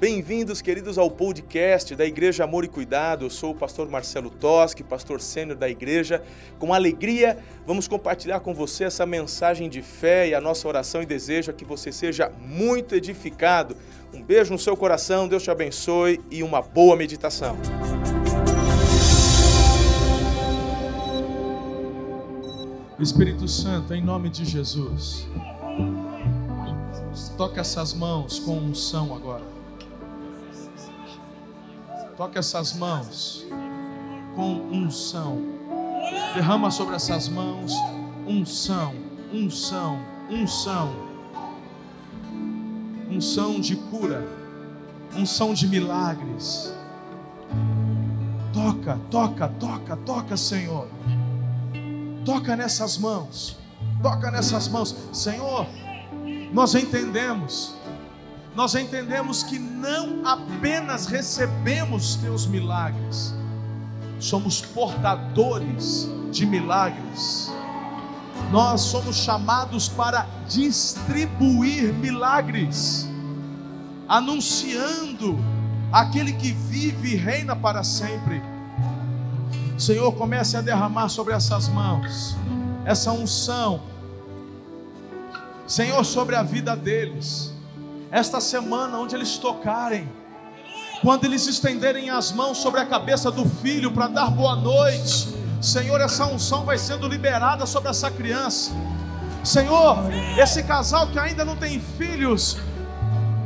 Bem-vindos, queridos, ao podcast da Igreja Amor e Cuidado. Eu sou o pastor Marcelo Toschi, pastor sênior da igreja. Com alegria, vamos compartilhar com você essa mensagem de fé e a nossa oração e desejo é que você seja muito edificado. Um beijo no seu coração, Deus te abençoe e uma boa meditação. Espírito Santo, em nome de Jesus, toca essas mãos com unção agora. Toca essas mãos com unção. Derrama sobre essas mãos unção, unção, unção. Unção de cura, unção de milagres. Toca, toca, toca, toca, Senhor. Toca nessas mãos. Toca nessas mãos. Senhor, nós entendemos nós entendemos que não apenas recebemos teus milagres, somos portadores de milagres. Nós somos chamados para distribuir milagres, anunciando aquele que vive e reina para sempre. Senhor, comece a derramar sobre essas mãos essa unção, Senhor, sobre a vida deles esta semana, onde eles tocarem, quando eles estenderem as mãos sobre a cabeça do filho para dar boa noite, Senhor, essa unção vai sendo liberada sobre essa criança. Senhor, esse casal que ainda não tem filhos,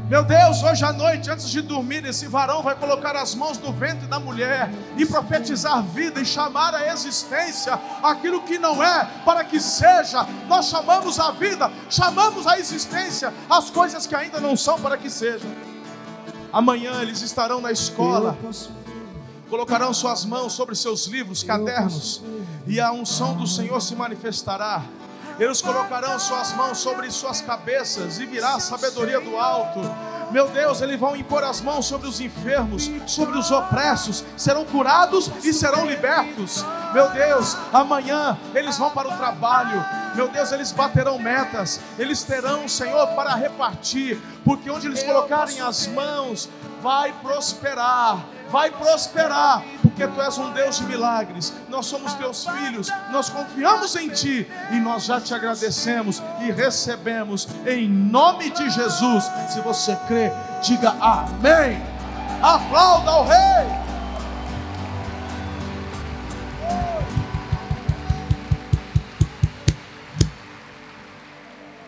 meu Deus, hoje à noite, antes de dormir, esse varão vai colocar as mãos no ventre da mulher e profetizar vida e chamar a existência aquilo que não é, para que seja. Nós chamamos a vida, chamamos a existência as coisas que ainda não são, para que sejam. Amanhã eles estarão na escola, colocarão suas mãos sobre seus livros, cadernos, e a unção do Senhor se manifestará eles colocarão suas mãos sobre suas cabeças e virá a sabedoria do alto. Meu Deus, eles vão impor as mãos sobre os enfermos, sobre os opressos, serão curados e serão libertos. Meu Deus, amanhã eles vão para o trabalho. Meu Deus, eles baterão metas, eles terão, Senhor, para repartir, porque onde eles colocarem as mãos, vai prosperar vai prosperar, porque tu és um Deus de milagres. Nós somos teus filhos, nós confiamos em ti e nós já te agradecemos e recebemos em nome de Jesus. Se você crê, diga amém. Aplauda ao Rei.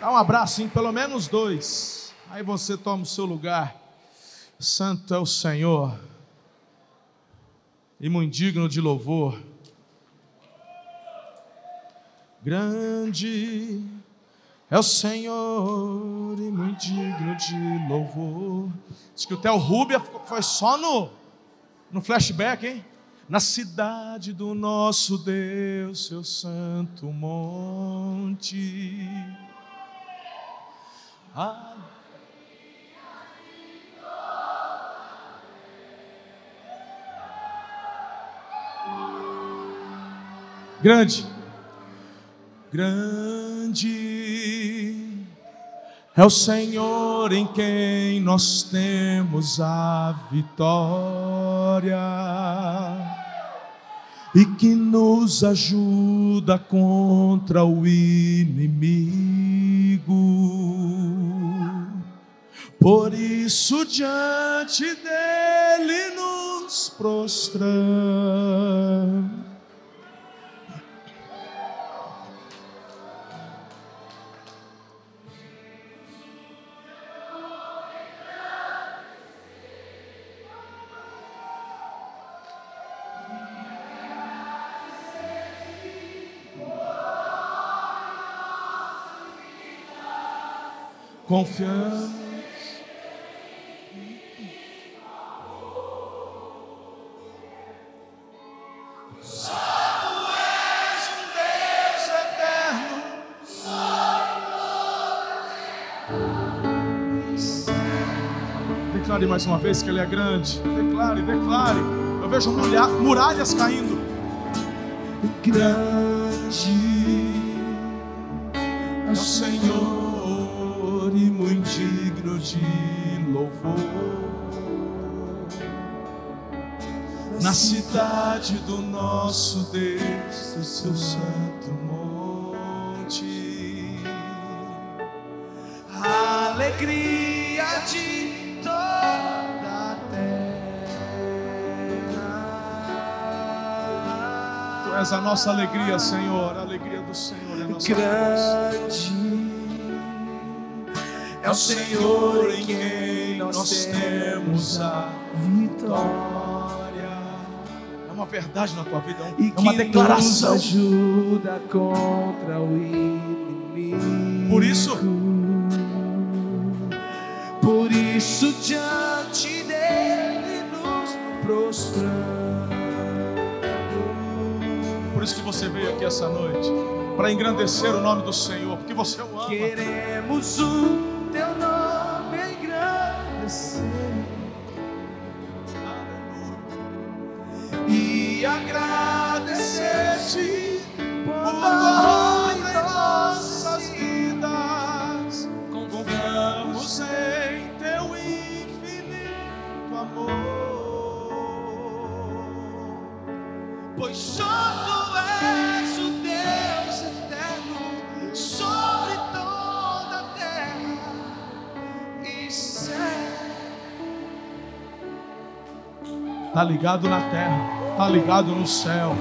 Dá um abraço em pelo menos dois. Aí você toma o seu lugar. Santo é o Senhor e muito digno de louvor. Grande é o Senhor e muito digno de louvor. Diz que o Theo Rubia foi só no, no flashback, hein? Na cidade do nosso Deus, seu santo monte. Ah, Grande, grande é o Senhor em quem nós temos a vitória e que nos ajuda contra o inimigo. Por isso, diante dele nos prostramos confiamos. Santo és Deus eterno. Declare mais uma vez que Ele é grande. Declare, declare. Eu vejo muralhas caindo. Grande na cidade do nosso Deus, do seu santo monte. A alegria de toda a terra. Tu és a nossa alegria, Senhor, a alegria do Senhor é a nossa Grande é o Senhor em quem nós temos a vitória. É uma verdade na tua vida, E é uma que nos declaração. ajuda contra o inimigo. Por isso- por isso diante dele nos prostramos. Por isso que você veio aqui essa noite, para engrandecer o nome do Senhor, porque você o ama. Queremos o Tá ligado na terra, tá ligado no céu.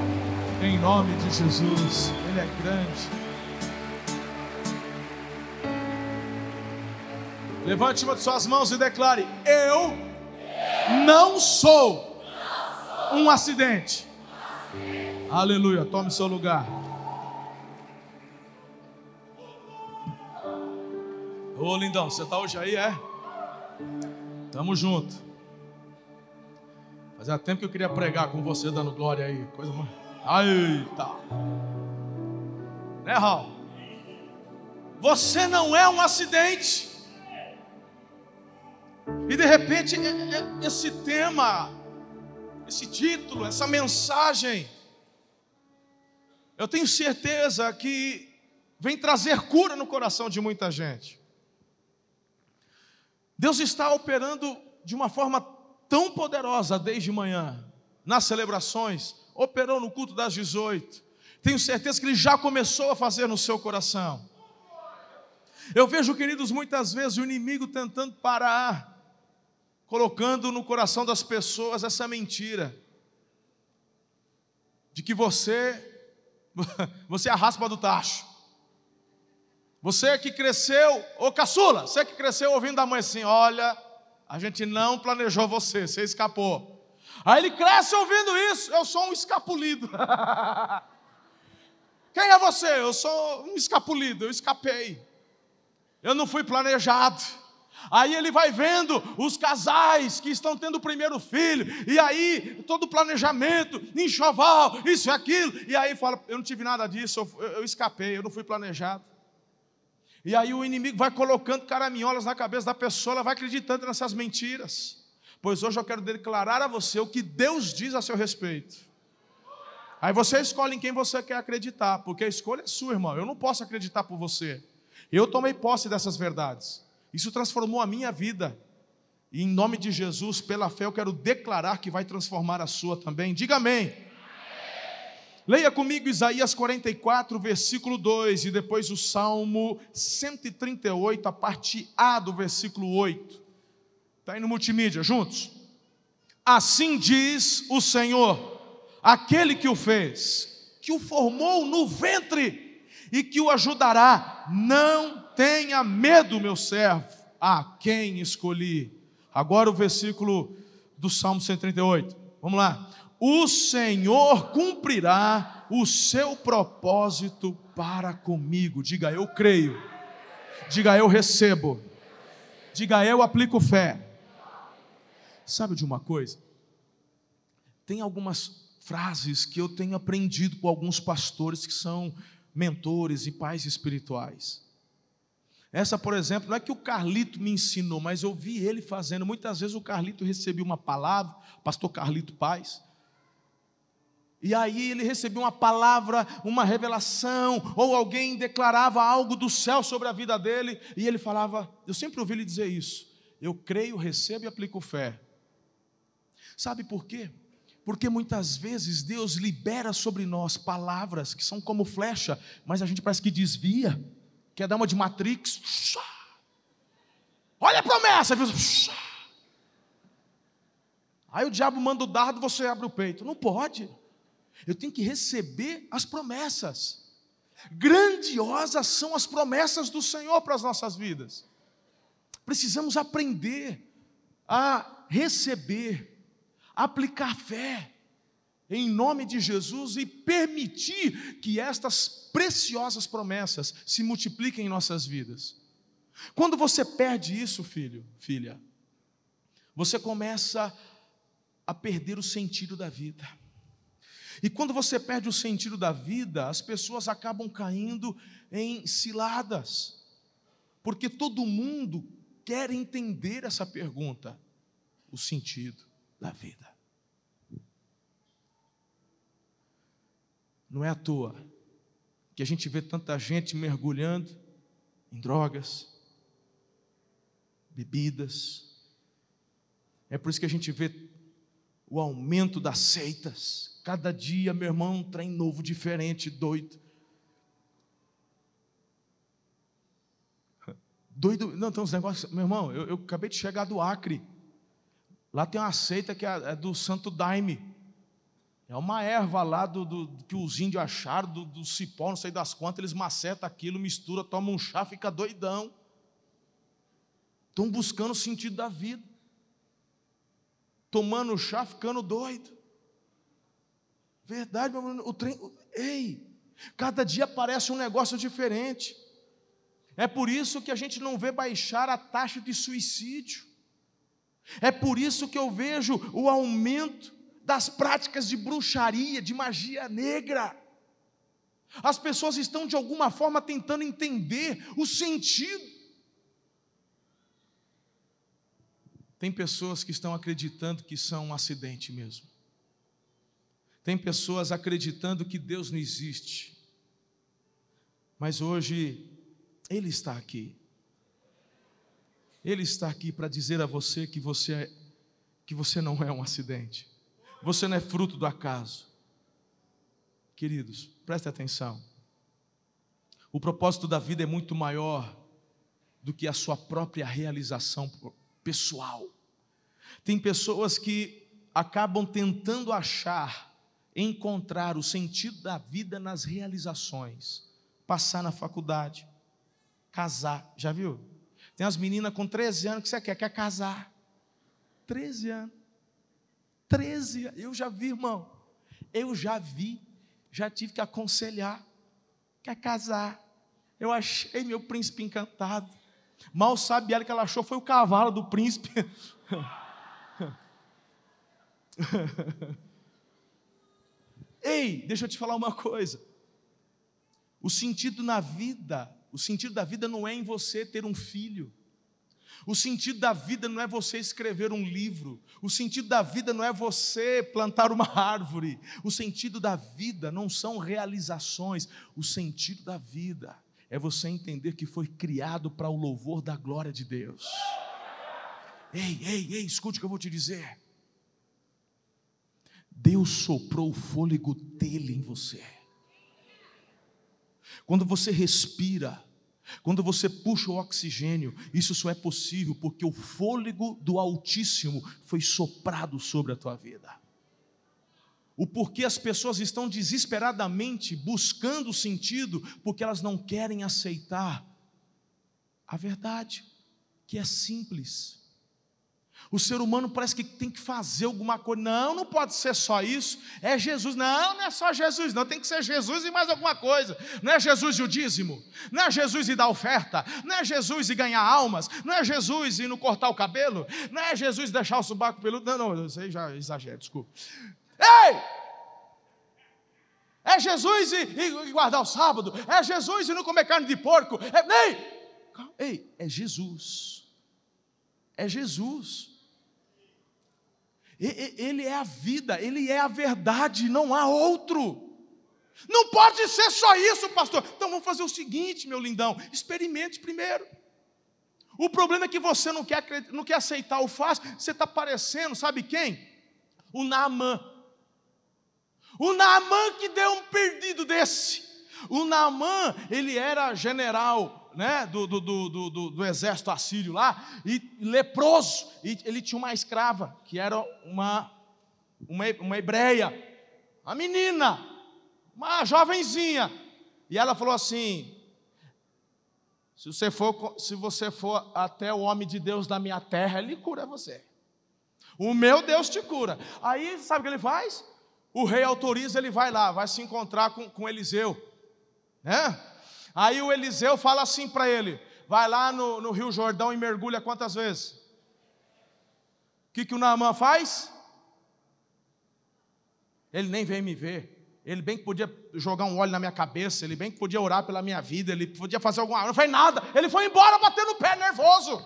Em nome de Jesus, Ele é grande. Levante uma de suas mãos e declare: Eu não sou um acidente. Aleluia, tome seu lugar. Ô lindão, você tá hoje aí, é? Tamo junto. Fazia tempo que eu queria pregar com você dando glória aí. Coisa mais. Eita! Né, Raul? Você não é um acidente. E de repente, esse tema, esse título, essa mensagem, eu tenho certeza que vem trazer cura no coração de muita gente. Deus está operando de uma forma tão poderosa desde manhã, nas celebrações, operou no culto das 18. Tenho certeza que Ele já começou a fazer no seu coração. Eu vejo, queridos, muitas vezes o inimigo tentando parar, colocando no coração das pessoas essa mentira de que você, você é a raspa do tacho. Você que cresceu, ô caçula, você que cresceu ouvindo da mãe assim: olha, a gente não planejou você, você escapou. Aí ele cresce ouvindo isso, eu sou um escapulido. Quem é você? Eu sou um escapulido, eu escapei. Eu não fui planejado. Aí ele vai vendo os casais que estão tendo o primeiro filho, e aí todo o planejamento, enxoval, isso e aquilo, e aí fala: Eu não tive nada disso, eu, eu escapei, eu não fui planejado. E aí o inimigo vai colocando caraminholas na cabeça da pessoa, ela vai acreditando nessas mentiras. Pois hoje eu quero declarar a você o que Deus diz a seu respeito. Aí você escolhe em quem você quer acreditar, porque a escolha é sua, irmão. Eu não posso acreditar por você. Eu tomei posse dessas verdades. Isso transformou a minha vida. E em nome de Jesus, pela fé, eu quero declarar que vai transformar a sua também. Diga amém. Leia comigo Isaías 44, versículo 2, e depois o Salmo 138, a parte A do versículo 8. Está aí no multimídia, juntos? Assim diz o Senhor, aquele que o fez, que o formou no ventre e que o ajudará. Não tenha medo, meu servo, a quem escolhi. Agora o versículo do Salmo 138. Vamos lá. O Senhor cumprirá o seu propósito para comigo. Diga eu creio. Diga eu recebo. Diga eu aplico fé. Sabe de uma coisa? Tem algumas frases que eu tenho aprendido com alguns pastores que são mentores e pais espirituais. Essa, por exemplo, não é que o Carlito me ensinou, mas eu vi ele fazendo. Muitas vezes o Carlito recebia uma palavra, pastor Carlito Paz, e aí ele recebia uma palavra, uma revelação, ou alguém declarava algo do céu sobre a vida dele, e ele falava, eu sempre ouvi ele dizer isso. Eu creio, recebo e aplico fé. Sabe por quê? Porque muitas vezes Deus libera sobre nós palavras que são como flecha, mas a gente parece que desvia, quer dar uma de Matrix. Olha a promessa? Aí o diabo manda o dardo, você abre o peito. Não pode. Eu tenho que receber as promessas. Grandiosas são as promessas do Senhor para as nossas vidas. Precisamos aprender a receber, aplicar fé em nome de Jesus e permitir que estas preciosas promessas se multipliquem em nossas vidas. Quando você perde isso, filho, filha, você começa a perder o sentido da vida. E quando você perde o sentido da vida, as pessoas acabam caindo em ciladas, porque todo mundo quer entender essa pergunta: o sentido da vida. Não é à toa que a gente vê tanta gente mergulhando em drogas, bebidas. É por isso que a gente vê o aumento das seitas. Cada dia, meu irmão, um trem novo, diferente, doido. Doido, não, tem uns negócios, meu irmão, eu, eu acabei de chegar do Acre. Lá tem uma seita que é, é do Santo Daime. É uma erva lá do, do que os índios acharam, do, do, cipó, não sei das quantas, eles macetam aquilo, mistura, tomam um chá, fica doidão. Estão buscando o sentido da vida tomando chá, ficando doido. Verdade, meu irmão, o trem. Ei, cada dia aparece um negócio diferente. É por isso que a gente não vê baixar a taxa de suicídio. É por isso que eu vejo o aumento das práticas de bruxaria, de magia negra. As pessoas estão de alguma forma tentando entender o sentido Tem pessoas que estão acreditando que são um acidente mesmo. Tem pessoas acreditando que Deus não existe. Mas hoje, Ele está aqui. Ele está aqui para dizer a você que você, é, que você não é um acidente. Você não é fruto do acaso. Queridos, preste atenção. O propósito da vida é muito maior do que a sua própria realização pessoal. Tem pessoas que acabam tentando achar, encontrar o sentido da vida nas realizações. Passar na faculdade, casar. Já viu? Tem as meninas com 13 anos que você quer, quer casar. 13 anos. 13 anos. Eu já vi, irmão. Eu já vi. Já tive que aconselhar. Quer casar. Eu achei meu príncipe encantado. Mal sabe ela que ela achou foi o cavalo do príncipe. Ei, deixa eu te falar uma coisa. O sentido na vida, o sentido da vida não é em você ter um filho. O sentido da vida não é você escrever um livro. O sentido da vida não é você plantar uma árvore. O sentido da vida não são realizações. O sentido da vida é você entender que foi criado para o louvor da glória de Deus. Ei, ei, ei, escute o que eu vou te dizer. Deus soprou o fôlego dele em você. Quando você respira, quando você puxa o oxigênio, isso só é possível porque o fôlego do Altíssimo foi soprado sobre a tua vida. O porquê as pessoas estão desesperadamente buscando sentido, porque elas não querem aceitar a verdade, que é simples. O ser humano parece que tem que fazer alguma coisa. Não, não pode ser só isso. É Jesus. Não, não é só Jesus, não. Tem que ser Jesus e mais alguma coisa. Não é Jesus e o dízimo. Não é Jesus e dar oferta. Não é Jesus e ganhar almas. Não é Jesus e não cortar o cabelo. Não é Jesus e deixar o subaco peludo. Não, não, aí já exagero, desculpa. Ei! É Jesus e, e, guardar o sábado. É Jesus e não comer carne de porco. É, ei! Ei, é Jesus. É Jesus. Ele é a vida, ele é a verdade, não há outro. Não pode ser só isso, pastor. Então vamos fazer o seguinte, meu lindão: experimente primeiro. O problema é que você não quer, não quer aceitar o fácil, você está parecendo, sabe quem? O Naamã. O Naamã que deu um perdido desse. O Naamã, ele era general né, do, do, do, do, do exército assírio lá, e leproso, e ele tinha uma escrava, que era uma, uma, uma hebreia, uma menina, uma jovenzinha, e ela falou assim: se você for, se você for até o homem de Deus da minha terra, ele cura você. O meu Deus te cura. Aí, sabe o que ele faz? O rei autoriza, ele vai lá, vai se encontrar com, com Eliseu. Né? Aí o Eliseu fala assim para ele: vai lá no, no, Rio Jordão e mergulha quantas vezes? O que, que o Naamã faz? Ele nem vem me ver. Ele bem que podia jogar um óleo na minha cabeça, ele bem que podia orar pela minha vida, ele podia fazer alguma coisa, não fez nada. Ele foi embora batendo o pé nervoso.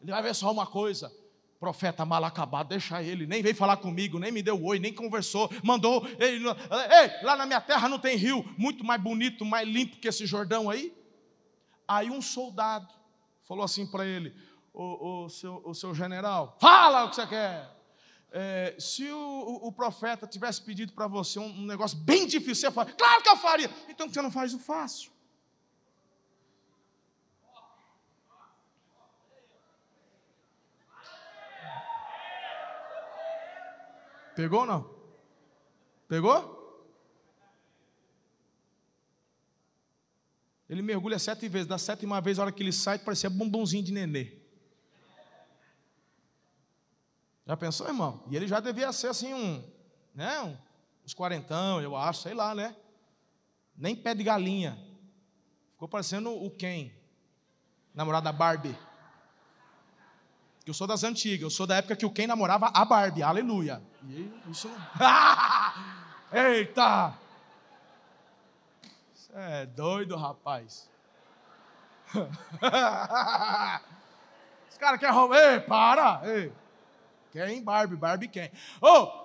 Ele vai ver só uma coisa: profeta mal acabado, deixa ele, nem veio falar comigo, nem me deu oi, nem conversou, mandou, ei, ei, lá na minha terra não tem rio, muito mais bonito, mais limpo que esse Jordão aí. Aí um soldado falou assim para ele, o, o, seu, o seu general, fala o que você quer. É, se o, o, profeta tivesse pedido para você um, um, negócio bem difícil, você fala, claro que eu faria. Então você não faz o fácil. Pegou ou não? Pegou? Ele mergulha sete vezes, da sétima vez, a hora que ele sai, parecia bumbumzinho de nenê. Já pensou, irmão? E ele já devia ser assim um, né, uns quarentão, eu acho, sei lá, né? Nem pé de galinha. Ficou parecendo o Ken, namorado da Barbie. Eu sou das antigas, eu sou da época que o Ken namorava a Barbie, aleluia. E isso não. Eita! Você é doido, rapaz. Os caras querem roubar. Ei, para! Ei. Quem? Barbie, Barbie quem? Oh!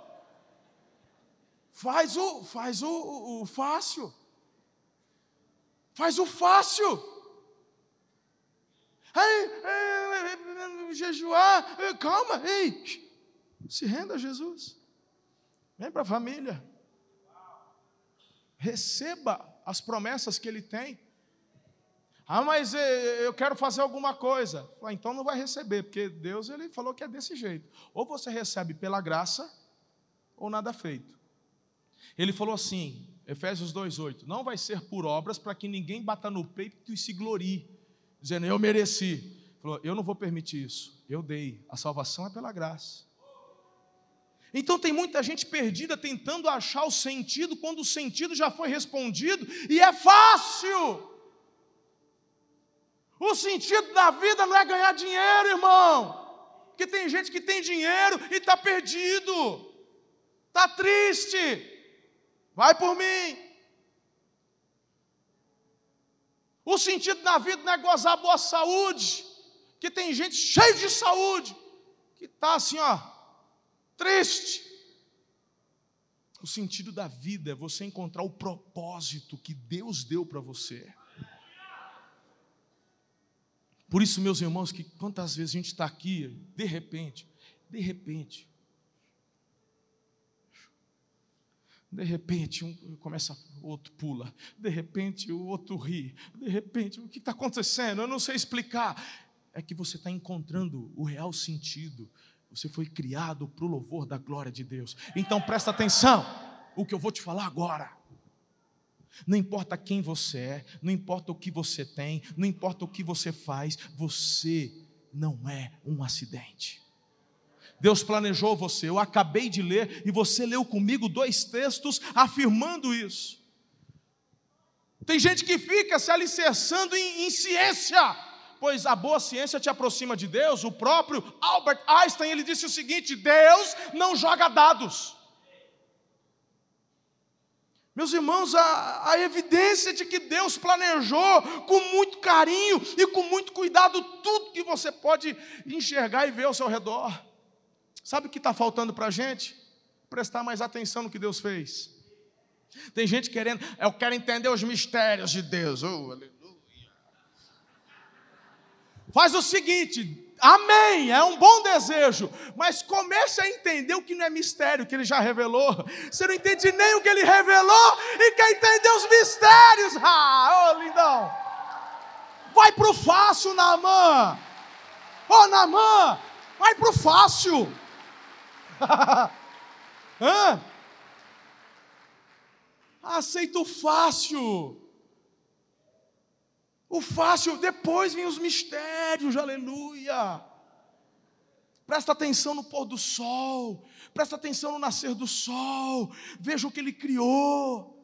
Faz o, faz o, o, o fácil. Faz o fácil. Jejuar, calma, ei, se renda a Jesus. Vem para a família. Receba as promessas que Ele tem. Ah, mas eu quero fazer alguma coisa. Então não vai receber, porque Deus ele falou que é desse jeito. Ou você recebe pela graça, ou nada feito. Ele falou assim, Efésios 2,8: Não vai ser por obras para que ninguém bata no peito e se glorie dizendo eu mereci. Falou, eu não vou permitir isso. Eu dei. A salvação é pela graça. Então tem muita gente perdida tentando achar o sentido quando o sentido já foi respondido e é fácil. O sentido da vida não é ganhar dinheiro, irmão. Porque tem gente que tem dinheiro e está perdido, está triste. Vai por mim. O sentido da vida não é gozar boa saúde, que tem gente cheia de saúde, que está assim, ó, triste. O sentido da vida é você encontrar o propósito que Deus deu para você. Por isso, meus irmãos, que quantas vezes a gente está aqui, de repente, de repente, De repente, um começa, o outro pula. De repente, o outro ri. De repente, o que está acontecendo? Eu não sei explicar. É que você está encontrando o real sentido. Você foi criado para o louvor da glória de Deus. Então presta atenção. O que eu vou te falar agora. Não importa quem você é, não importa o que você tem, não importa o que você faz, você não é um acidente. Deus planejou você. Eu acabei de ler e você leu comigo dois textos afirmando isso. Tem gente que fica se alicerçando em, em, ciência, pois a boa ciência te aproxima de Deus. O próprio Albert Einstein ele disse o seguinte: Deus não joga dados. Meus irmãos, a, a evidência de que Deus planejou com muito carinho e com muito cuidado tudo que você pode enxergar e ver ao seu redor. Sabe o que está faltando para a gente? Prestar mais atenção no que Deus fez. Tem gente querendo, eu quero entender os mistérios de Deus. Oh, aleluia. Faz o seguinte, Amém, é um bom desejo, mas comece a entender o que não é mistério, que ele já revelou. Você não entende nem o que ele revelou e quer entender os mistérios. Ah, ô oh, lindão, vai para o fácil, Naamã. Ô oh, Naamã, vai para o fácil. Hã? Aceita o fácil. O fácil, depois vem os mistérios, aleluia. Presta atenção no pôr do sol, presta atenção no nascer do sol, veja o que ele criou.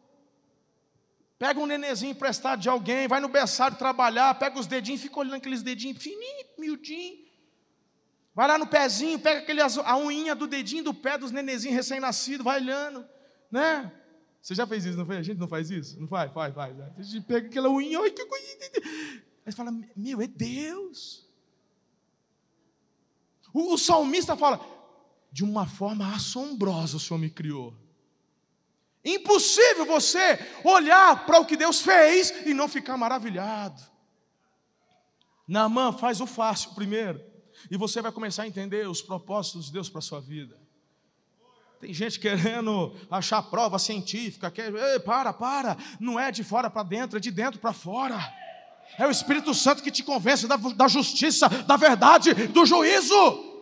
Pega um nenezinho emprestado de alguém, vai no berçário trabalhar, pega os dedinhos, fica olhando aqueles dedinhos fininho, miudinho. Vai lá no pezinho, pega aquele, a unha do dedinho do pé dos nenezinhos recém-nascidos, vai olhando, né? Você já fez isso, não foi? A gente não faz isso? Não faz? Faz, faz. A gente pega aquela unha, ai, que coisa. Aí fala, meu, é Deus. O, o salmista fala, de uma forma assombrosa o Senhor me criou. Impossível você olhar para o que Deus fez e não ficar maravilhado. Naamã faz o fácil primeiro, e você vai começar a entender os propósitos de Deus para a sua vida. Tem gente querendo achar prova científica, quer, Ei, para, para, não é de fora para dentro, é de dentro para fora. É o Espírito Santo que te convence da, da justiça, da verdade, do juízo.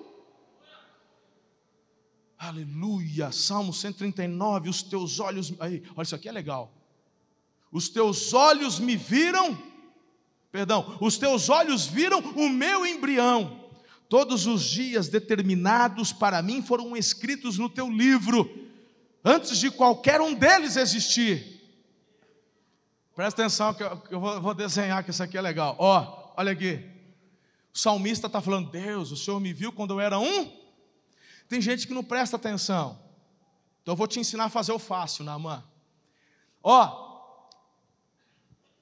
Aleluia, Salmo 139, os teus olhos, aí, olha isso aqui é legal. Os teus olhos me viram, perdão, os teus olhos viram o meu embrião Todos os dias determinados para mim foram escritos no teu livro, antes de qualquer um deles existir. Presta atenção que eu vou desenhar, que isso aqui é legal. Ó, olha aqui. O salmista está falando: Deus, o Senhor me viu quando eu era um. Tem gente que não presta atenção. Então eu vou te ensinar a fazer o fácil, Naamã. Ó,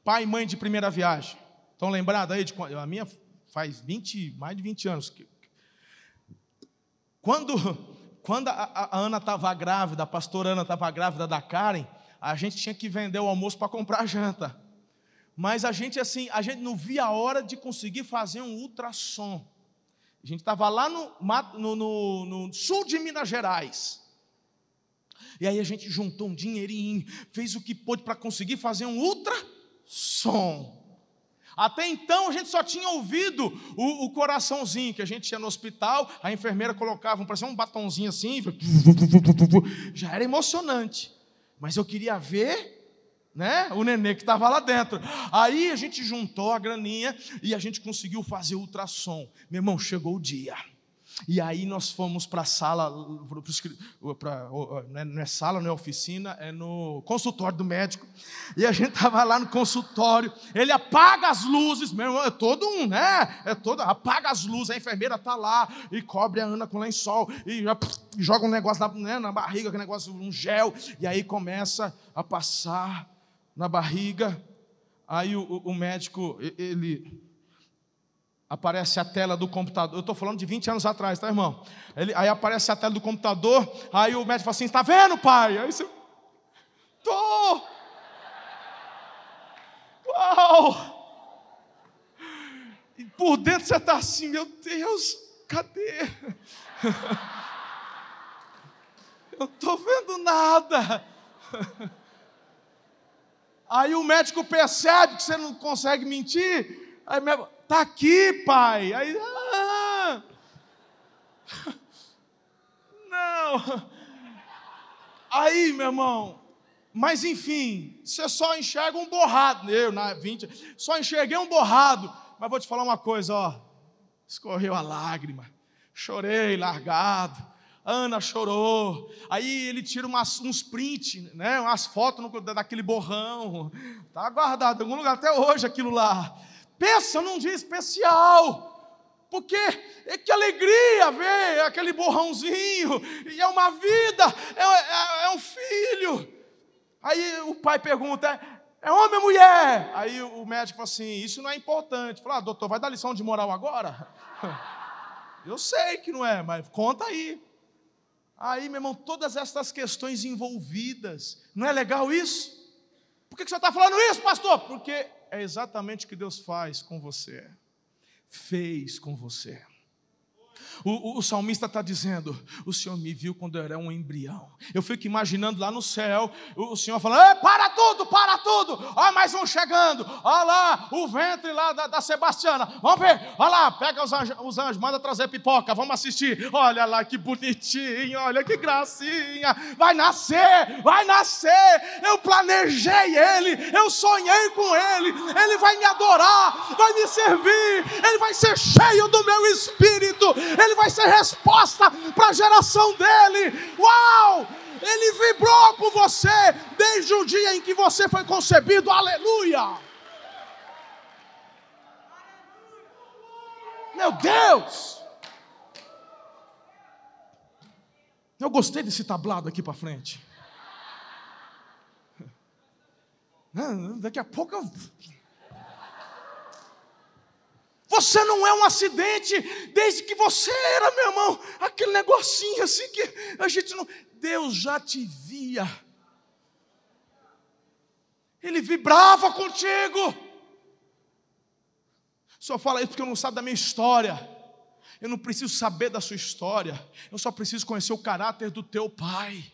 pai e mãe de primeira viagem. Estão lembrados aí de a minha faz 20, mais de 20 anos. Quando, quando a, a Ana estava grávida, a pastora Ana estava grávida da Karen, a gente tinha que vender o almoço para comprar janta. Mas a gente assim, a gente não via a hora de conseguir fazer um ultrassom. A gente estava lá no, no, no, no, sul de Minas Gerais. E aí a gente juntou um dinheirinho, fez o que pôde para conseguir fazer um ultrassom. Até então a gente só tinha ouvido o, o, coraçãozinho que a gente ia no hospital, a enfermeira colocava parecia um batonzinho assim, já era emocionante. Mas eu queria ver né, o nenê que estava lá dentro. Aí a gente juntou a graninha e a gente conseguiu fazer ultrassom. Meu irmão, chegou o dia. E aí nós fomos para a sala, pra, é, não é sala, não é oficina, é no consultório do médico. E a gente estava lá no consultório, ele apaga as luzes, meu irmão, é todo um, né? É todo, apaga as luzes, a enfermeira está lá e cobre a Ana com lençol e joga um negócio na, né, na barriga, aquele negócio, um gel, e aí começa a passar na barriga. Aí o, o médico, ele aparece a tela do computador. Eu estou falando de 20 anos atrás, tá, irmão? Ele, aí aparece a tela do computador, aí o médico fala assim: está vendo, pai? Aí você. Tô! Uau! E por dentro você está assim, meu Deus, cadê? Eu estou vendo nada. Aí o médico percebe que você não consegue mentir. Aí o Está aqui, pai. Aí, ah, não. Aí, meu irmão, mas enfim, você só enxerga um borrado. Eu, na 20, só enxerguei um borrado. Mas vou te falar uma coisa, ó. Escorreu a lágrima. Chorei largado. Ana chorou. Aí ele tira umas, uns prints, né, umas fotos no, daquele borrão. Está guardado em algum lugar até hoje aquilo lá. Pensa num dia especial, porque é que alegria ver aquele borrãozinho, e é uma vida, é, é, é um filho. Aí o pai pergunta: é homem ou mulher? Aí o médico fala assim: Isso não é importante. Fala, ah, doutor, vai dar lição de moral agora? Eu sei que não é, mas conta aí. Aí, meu irmão, todas essas questões envolvidas, não é legal isso? Por que você está falando isso, pastor? Porque é exatamente o que Deus faz com você. fez com você. O, o, o salmista está dizendo: O Senhor me viu quando eu era um embrião. Eu fico imaginando lá no céu, o, o Senhor falando: Para tudo, para tudo. Olha mais um chegando. Olha lá, o ventre lá da, da Sebastiana. Vamos ver. Olha lá, pega os anjos, os anjos, manda trazer pipoca. Vamos assistir. Olha lá que bonitinho, olha que gracinha. Vai nascer, vai nascer. Eu planejei ele, eu sonhei com ele. Ele vai me adorar, vai me servir. Ele vai ser cheio do meu espírito. Ele ele vai ser resposta para a geração dele. Uau! Ele vibrou com você desde o dia em que você foi concebido. Aleluia! Meu Deus! Eu gostei desse tablado aqui para frente. Daqui a pouco eu você não é um acidente desde que você era, meu irmão, aquele negocinho assim que a gente não. Deus já te via. Ele vibrava contigo. Só fala isso porque eu não sabe da minha história. Eu não preciso saber da sua história. Eu só preciso conhecer o caráter do teu pai.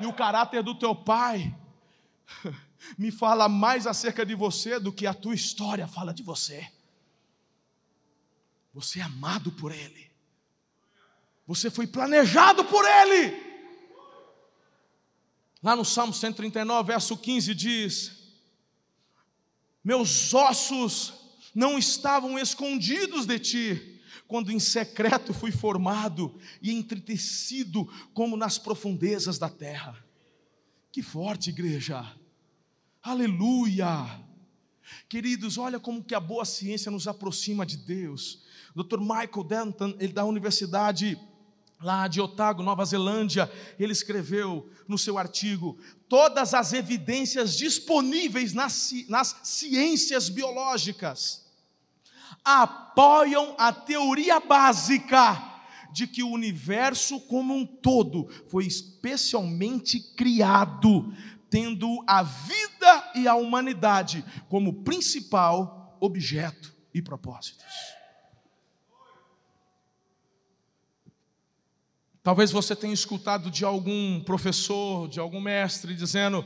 E o caráter do teu pai me fala mais acerca de você do que a tua história fala de você. Você é amado por Ele. Você foi planejado por Ele. Lá no Salmo 139, verso 15 diz: Meus ossos não estavam escondidos de ti, quando em secreto fui formado e entretecido como nas profundezas da terra. Que forte, igreja. Aleluia. Queridos, olha como que a boa ciência nos aproxima de Deus. Dr. Michael Denton, ele da Universidade lá de Otago, Nova Zelândia, ele escreveu no seu artigo: todas as evidências disponíveis nas, nas ciências biológicas apoiam a teoria básica de que o universo como um todo foi especialmente criado, tendo a vida e a humanidade como principal objeto e propósitos. Talvez você tenha escutado de algum professor, de algum mestre, dizendo: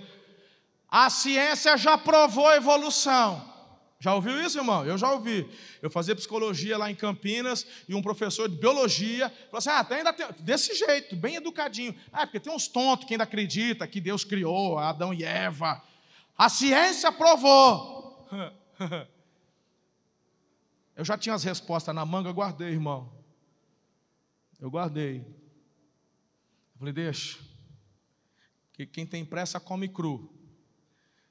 a ciência já provou a evolução. Já ouviu isso, irmão? Eu já ouvi. Eu fazia psicologia lá em Campinas e um professor de biologia falou assim: ah, ainda tem, desse jeito, bem educadinho. Ah, porque tem uns tontos que ainda acredita que Deus criou Adão e Eva. A ciência provou. Eu já tinha as respostas na manga, eu guardei, irmão. Eu guardei. Falei, deixa. Que quem tem pressa come cru.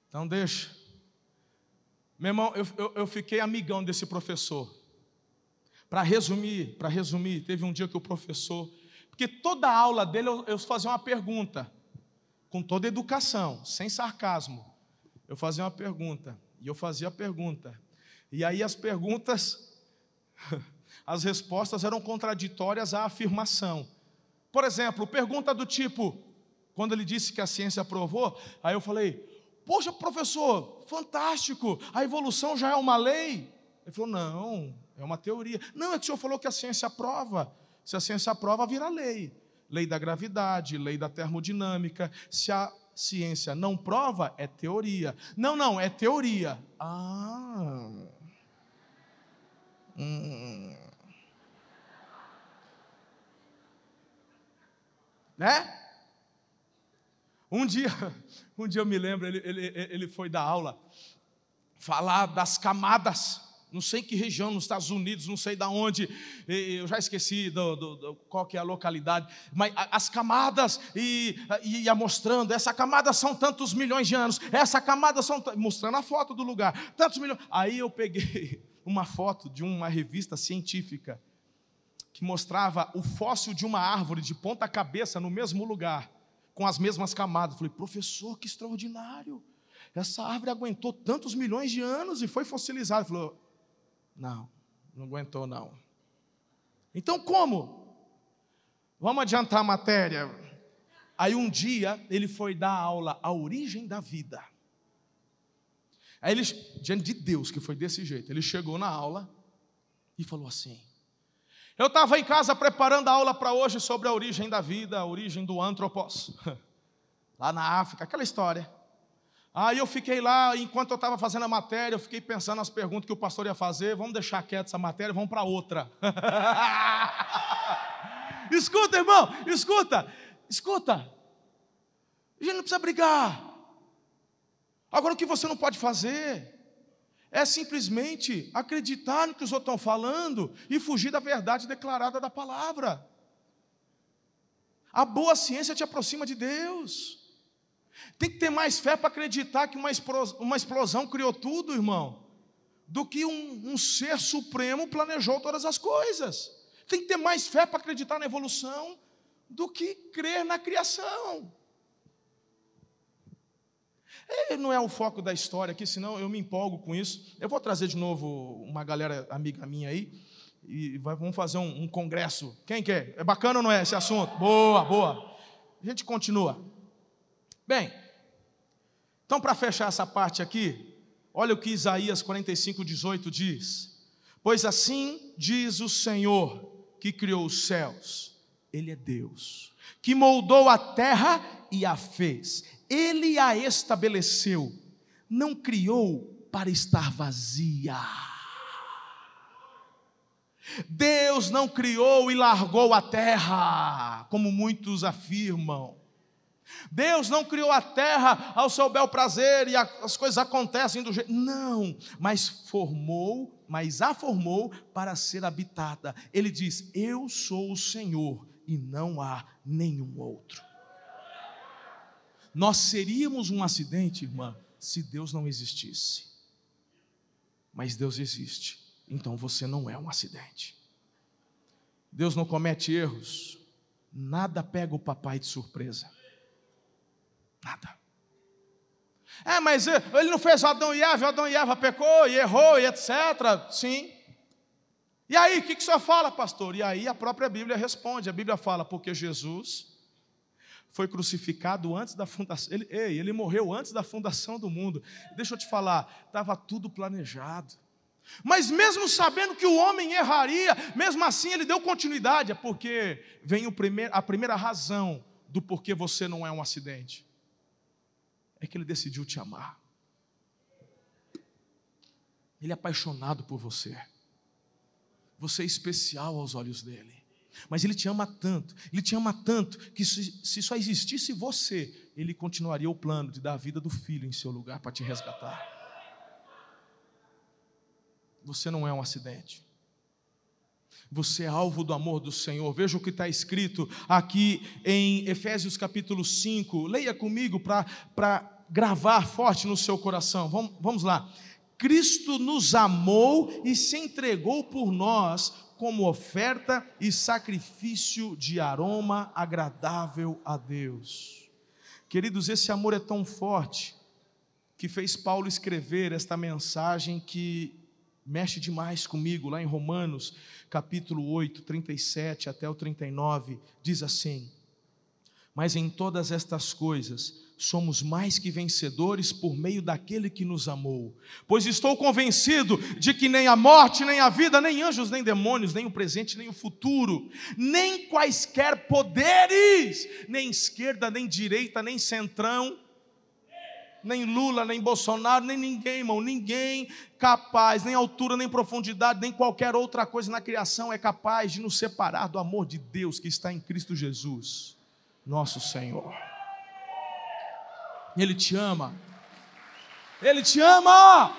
Então deixa. Meu irmão, eu, eu, eu fiquei amigão desse professor. Para resumir, para resumir, teve um dia que o professor, porque toda a aula dele eu, eu fazia uma pergunta, com toda educação, sem sarcasmo. Eu fazia uma pergunta, e eu fazia a pergunta. E aí as perguntas, as respostas eram contraditórias à afirmação. Por exemplo, pergunta do tipo, quando ele disse que a ciência aprovou, aí eu falei: Poxa, professor, fantástico, a evolução já é uma lei? Ele falou: Não, é uma teoria. Não, é que o senhor falou que a ciência aprova. Se a ciência aprova, vira lei. Lei da gravidade, lei da termodinâmica. Se a ciência não prova, é teoria. Não, não, é teoria. Ah. Hum. Né? Um dia, um dia eu me lembro, ele, ele, ele foi dar aula, falar das camadas, não sei em que região, nos Estados Unidos, não sei de onde, eu já esqueci do, do, do, qual que é a localidade, mas as camadas, e ia mostrando, essa camada são tantos milhões de anos, essa camada são, mostrando a foto do lugar, tantos milhões. Aí eu peguei uma foto de uma revista científica, que mostrava o fóssil de uma árvore de ponta cabeça no mesmo lugar, com as mesmas camadas. falei, professor, que extraordinário! Essa árvore aguentou tantos milhões de anos e foi fossilizada. Ele falou, não, não aguentou não. Então como? Vamos adiantar a matéria. Aí um dia ele foi dar aula A Origem da Vida. Aí ele, diante de Deus, que foi desse jeito, ele chegou na aula e falou assim: Eu estava em casa preparando a aula para hoje sobre a origem da vida, a origem do antropos, lá na África, aquela história. Aí eu fiquei lá, enquanto eu estava fazendo a matéria, eu fiquei pensando nas perguntas que o pastor ia fazer. Vamos deixar quieto essa matéria, vamos para outra. escuta, irmão, escuta, escuta. A gente não precisa brigar. Agora, o que você não pode fazer é simplesmente acreditar no que os outros estão falando e fugir da verdade declarada da palavra. A boa ciência te aproxima de Deus. Tem que ter mais fé para acreditar que uma explosão, uma explosão criou tudo, irmão, do que um, um ser supremo planejou todas as coisas. Tem que ter mais fé para acreditar na evolução do que crer na criação. E não é o foco da história aqui, senão eu me empolgo com isso. Eu vou trazer de novo uma galera amiga minha aí e vamos fazer um, um congresso. Quem quer? É bacana ou não é esse assunto? Boa, boa. A gente continua. Bem, então para fechar essa parte aqui, olha o que Isaías 45, 18 diz: Pois assim diz o Senhor que criou os céus, Ele é Deus, que moldou a terra e a fez, Ele a estabeleceu, não criou para estar vazia. Deus não criou e largou a terra, como muitos afirmam. Deus não criou a terra ao seu bel prazer e as coisas acontecem do jeito. Não, mas formou, mas a formou para ser habitada. Ele diz: Eu sou o Senhor e não há nenhum outro. Nós seríamos um acidente, irmã, se Deus não existisse. Mas Deus existe, então você não é um acidente. Deus não comete erros, nada pega o papai de surpresa. Nada. É, mas ele não fez Adão e Eva, Adão e Eva pecou e errou e etc. Sim. E aí, o que, que o senhor fala, pastor? E aí a própria Bíblia responde. A Bíblia fala, porque Jesus foi crucificado antes da fundação. Ele, ei, ele morreu antes da fundação do mundo. Deixa eu te falar, estava tudo planejado. Mas mesmo sabendo que o homem erraria, mesmo assim ele deu continuidade, é porque vem o primeir, a primeira razão do porquê você não é um acidente é que Ele decidiu te amar. Ele é apaixonado por você. Você é especial aos olhos dele. Mas Ele te ama tanto, Ele te ama tanto, que se, só existisse você, Ele continuaria o plano de dar a vida do filho em seu lugar para te resgatar. Você não é um acidente. Você é alvo do amor do Senhor. Veja o que está escrito aqui em Efésios capítulo 5. Leia comigo para gravar forte no seu coração. Vamos, vamos lá. Cristo nos amou e se entregou por nós como oferta e sacrifício de aroma agradável a Deus. Queridos, esse amor é tão forte que fez Paulo escrever esta mensagem que mexe demais comigo, lá em Romanos, capítulo 8, 37 até o 39, diz assim: Mas em todas estas coisas somos mais que vencedores por meio daquele que nos amou. Pois estou convencido de que nem a morte, nem a vida, nem anjos, nem demônios, nem o presente, nem o futuro, nem quaisquer poderes, nem esquerda, nem direita, nem centrão, nem Lula, nem Bolsonaro, nem ninguém, irmão, ninguém capaz, nem altura, nem profundidade, nem qualquer outra coisa na criação é capaz de nos separar do amor de Deus que está em Cristo Jesus, nosso Senhor. Ele te ama. Ele te ama.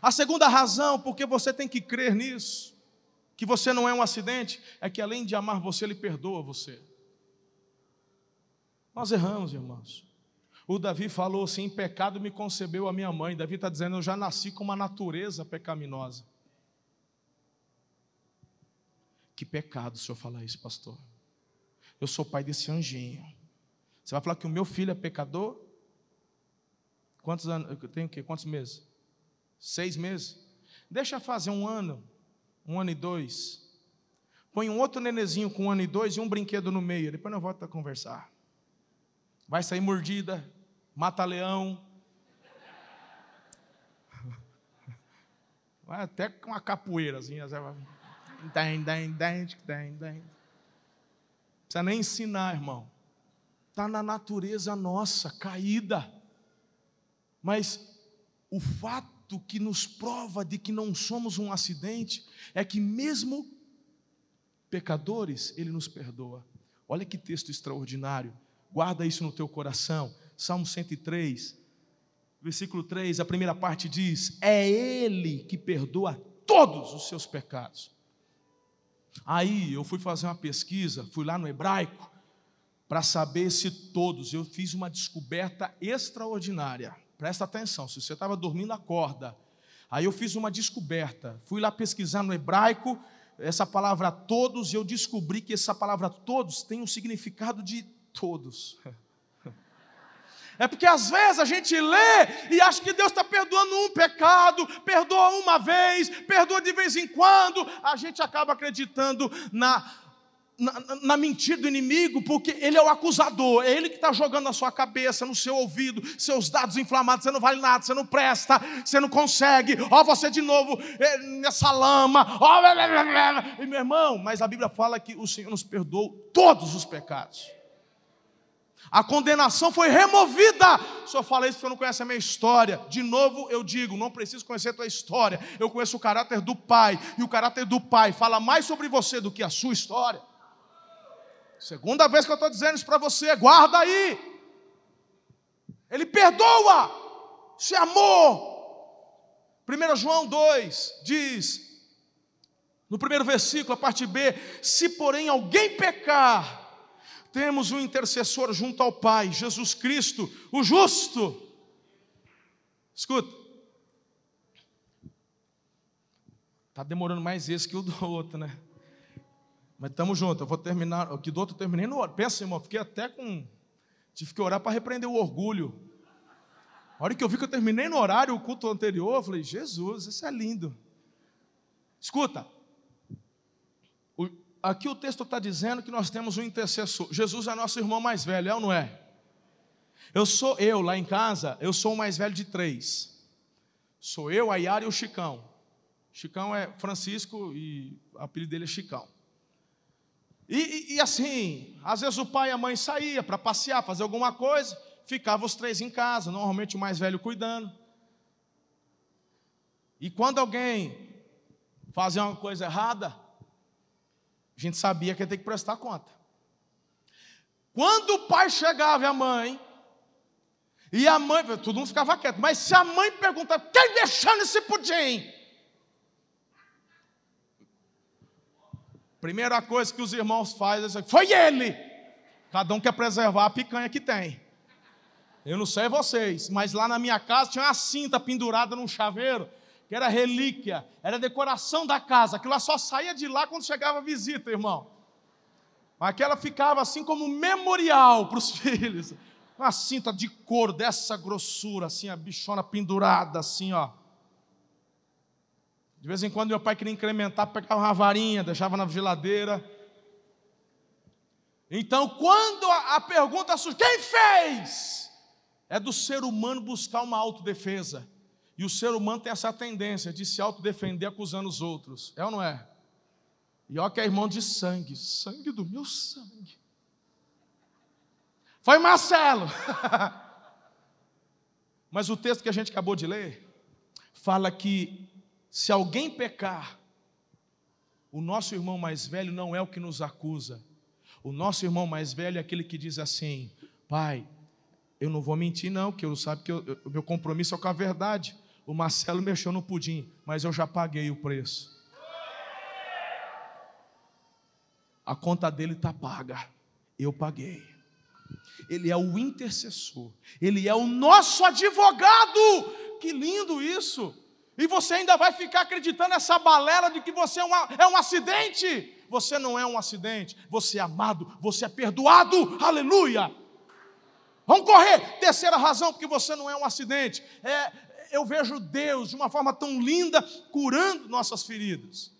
A segunda razão porque você tem que crer nisso que você não é um acidente, é que além de amar você, Ele perdoa você. Nós erramos, irmãos. O Davi falou assim: pecado me concebeu a minha mãe. Davi está dizendo: eu já nasci com uma natureza pecaminosa. Que pecado o senhor falar isso, pastor. Eu sou pai desse anjinho. Você vai falar que o meu filho é pecador? Quantos anos? Eu tenho o quê? Quantos meses? Seis meses? Deixa fazer um ano um ano e dois. Põe um outro nenezinho com um ano e dois e um brinquedo no meio. Depois nós voltamos a conversar. Vai sair mordida, mata-leão. Vai até com uma capoeirazinha. Precisa nem ensinar, irmão. Está na natureza nossa, caída. Mas o fato que nos prova de que não somos um acidente é que, mesmo pecadores, Ele nos perdoa. Olha que texto extraordinário. Guarda isso no teu coração. Salmo 103, versículo 3, a primeira parte diz: É Ele que perdoa todos os seus pecados. Aí eu fui fazer uma pesquisa, fui lá no hebraico, para saber se todos, eu fiz uma descoberta extraordinária. Presta atenção, se você estava dormindo, acorda. Aí eu fiz uma descoberta, fui lá pesquisar no hebraico essa palavra todos, e eu descobri que essa palavra todos tem um significado de todos. É porque às vezes a gente lê e acha que Deus está perdoando um pecado, perdoa uma vez, perdoa de vez em quando, a gente acaba acreditando na, na, na, mentira do inimigo, porque ele é o acusador, é ele que está jogando na sua cabeça, no seu ouvido, seus dados inflamados, você não vale nada, você não presta, você não consegue, ó, você de novo é, nessa lama, ó, blá. e meu irmão, mas a Bíblia fala que o Senhor nos perdoou todos os pecados. A condenação foi removida. Só fala isso porque não conhece a minha história. De novo eu digo, não preciso conhecer a tua história. Eu conheço o caráter do Pai. E o caráter do Pai fala mais sobre você do que a sua história. Segunda vez que eu estou dizendo isso para você, guarda aí. Ele perdoa. Se amor. 1 João 2 diz, no primeiro versículo, a parte B: Se porém alguém pecar, temos um intercessor junto ao Pai, Jesus Cristo, o justo. Escuta. Está demorando mais esse que o do outro, né? Mas estamos juntos. Eu vou terminar. O que do outro eu terminei no horário. Pensa, irmão, fiquei até com. Tive que orar para repreender o orgulho. A hora que eu vi que eu terminei no horário o culto anterior, eu falei, Jesus, isso é lindo. Escuta, aqui o texto está dizendo que nós temos um intercessor. Jesus é nosso irmão mais velho, é ou não é? Eu sou eu lá em casa, eu sou o mais velho de três. Sou eu, a Yara e o Chicão. Chicão é Francisco e o apelido dele é Chicão. E, e, e assim, às vezes o pai e a mãe saía para passear, fazer alguma coisa, ficavam os três em casa, normalmente o mais velho cuidando. E quando alguém fazia uma coisa errada, a gente sabia que ia ter que prestar conta. Quando o pai chegava e a mãe, e a mãe, todo mundo ficava quieto, mas se a mãe perguntava, quem deixou nesse pudim? Primeira coisa que os irmãos fazem é foi ele. Cada um quer preservar a picanha que tem. Eu não sei vocês, mas lá na minha casa tinha uma cinta pendurada num chaveiro que era relíquia, era decoração da casa. Aquilo só saía de lá quando chegava a visita, irmão. Aquela ficava assim como memorial para os filhos. Uma cinta de couro dessa grossura, assim, a bichona pendurada, assim, ó. De vez em quando meu pai queria incrementar, pegava uma varinha, deixava na geladeira. Então, quando a, a pergunta surge, quem fez? É do ser humano buscar uma autodefesa. E o ser humano tem essa tendência de se autodefender acusando os outros. É ou não é? E olha que é irmão de sangue. Sangue do meu sangue. Foi Marcelo. Mas o texto que a gente acabou de ler fala que se alguém pecar, o nosso irmão mais velho não é o que nos acusa. O nosso irmão mais velho é aquele que diz assim: Pai, eu não vou mentir, não, que eu sabe que o meu compromisso é com a verdade. O Marcelo mexeu no pudim, mas eu já paguei o preço. A conta dele está paga. Eu paguei. Ele é o intercessor. Ele é o nosso advogado. Que lindo isso! E você ainda vai ficar acreditando nessa balela de que você é, uma, é um acidente. Você não é um acidente. Você é amado. Você é perdoado. Aleluia! Vamos correr. Terceira razão, porque você não é um acidente. É, eu vejo Deus de uma forma tão linda curando nossas feridas.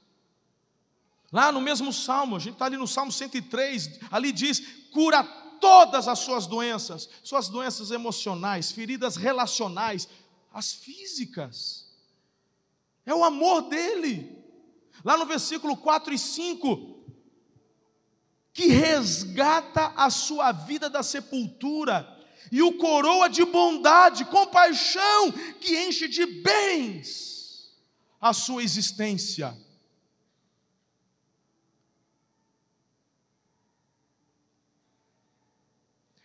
Lá no mesmo salmo, a gente está ali no salmo 103, ali diz: cura todas as suas doenças, suas doenças emocionais, feridas relacionais, as físicas. É o amor dele. Lá no versículo 4 e 5, que resgata a sua vida da sepultura e o coroa de bondade, compaixão, que enche de bens a sua existência.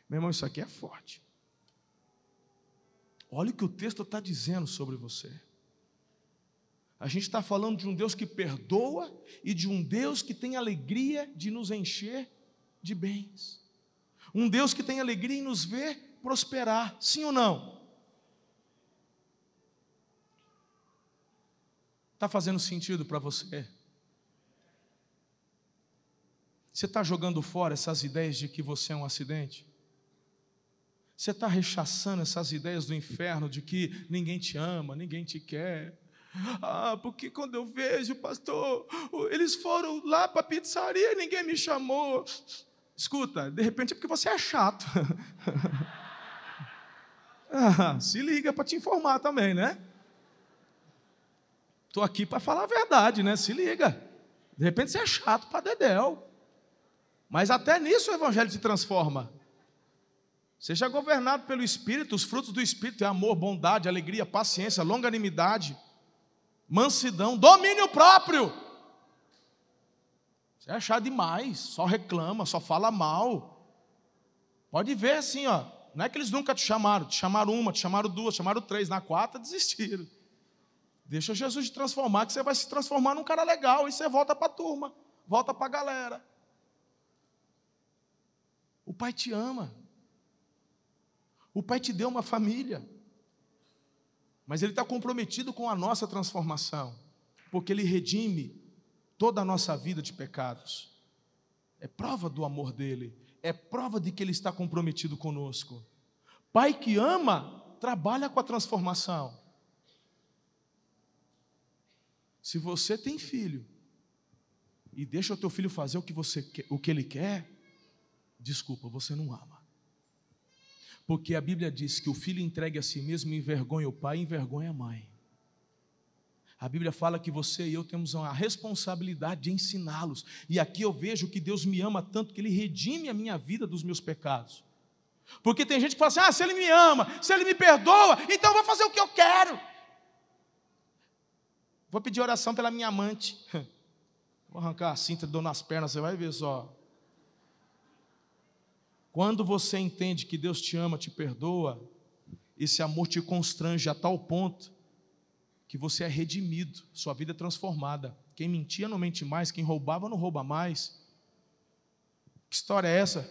Meu irmão, isso aqui é forte. Olha o que o texto está dizendo sobre você. A gente está falando de um Deus que perdoa e de um Deus que tem alegria de nos encher de bens. Um Deus que tem alegria em nos ver prosperar, sim ou não? Está fazendo sentido para você? Você está jogando fora essas ideias de que você é um acidente? Você está rechaçando essas ideias do inferno de que ninguém te ama, ninguém te quer. Ah, porque quando eu vejo, pastor, eles foram lá para a pizzaria e ninguém me chamou. Escuta, de repente é porque você é chato. ah, se liga para te informar também, né? Estou aqui para falar a verdade, né? Se liga. De repente você é chato para Dedéu. Mas até nisso o Evangelho te transforma. Seja governado pelo Espírito, os frutos do Espírito é amor, bondade, alegria, paciência, longanimidade, mansidão, domínio próprio. Você é achar demais, só reclama, só fala mal. Pode ver assim, ó. Não é que eles nunca te chamaram, te chamaram uma, te chamaram duas, te chamaram três, na quarta desistiram. Deixa Jesus te transformar, que você vai se transformar num cara legal, e você volta para a turma, volta para a galera. O Pai te ama. O Pai te deu uma família, mas Ele está comprometido com a nossa transformação, porque Ele redime toda a nossa vida de pecados. É prova do amor dele, é prova de que Ele está comprometido conosco. Pai que ama, trabalha com a transformação. Se você tem filho e deixa o teu filho fazer o que você quer, o que ele quer, desculpa, você não ama. Porque a Bíblia diz que o filho entregue a si mesmo envergonha o pai envergonha a mãe. A Bíblia fala que você e eu temos a responsabilidade de ensiná-los. E aqui eu vejo que Deus me ama tanto que Ele redime a minha vida dos meus pecados. Porque tem gente que fala assim: ah, se Ele me ama, se Ele me perdoa, então eu vou fazer o que eu quero. Vou pedir oração pela minha amante. Vou arrancar a cinta, dou nas pernas, você vai ver só. Quando você entende que Deus te ama, te perdoa, esse amor te constrange a tal ponto que você é redimido, sua vida é transformada. Quem mentia não mente mais, quem roubava não rouba mais. Que história é essa?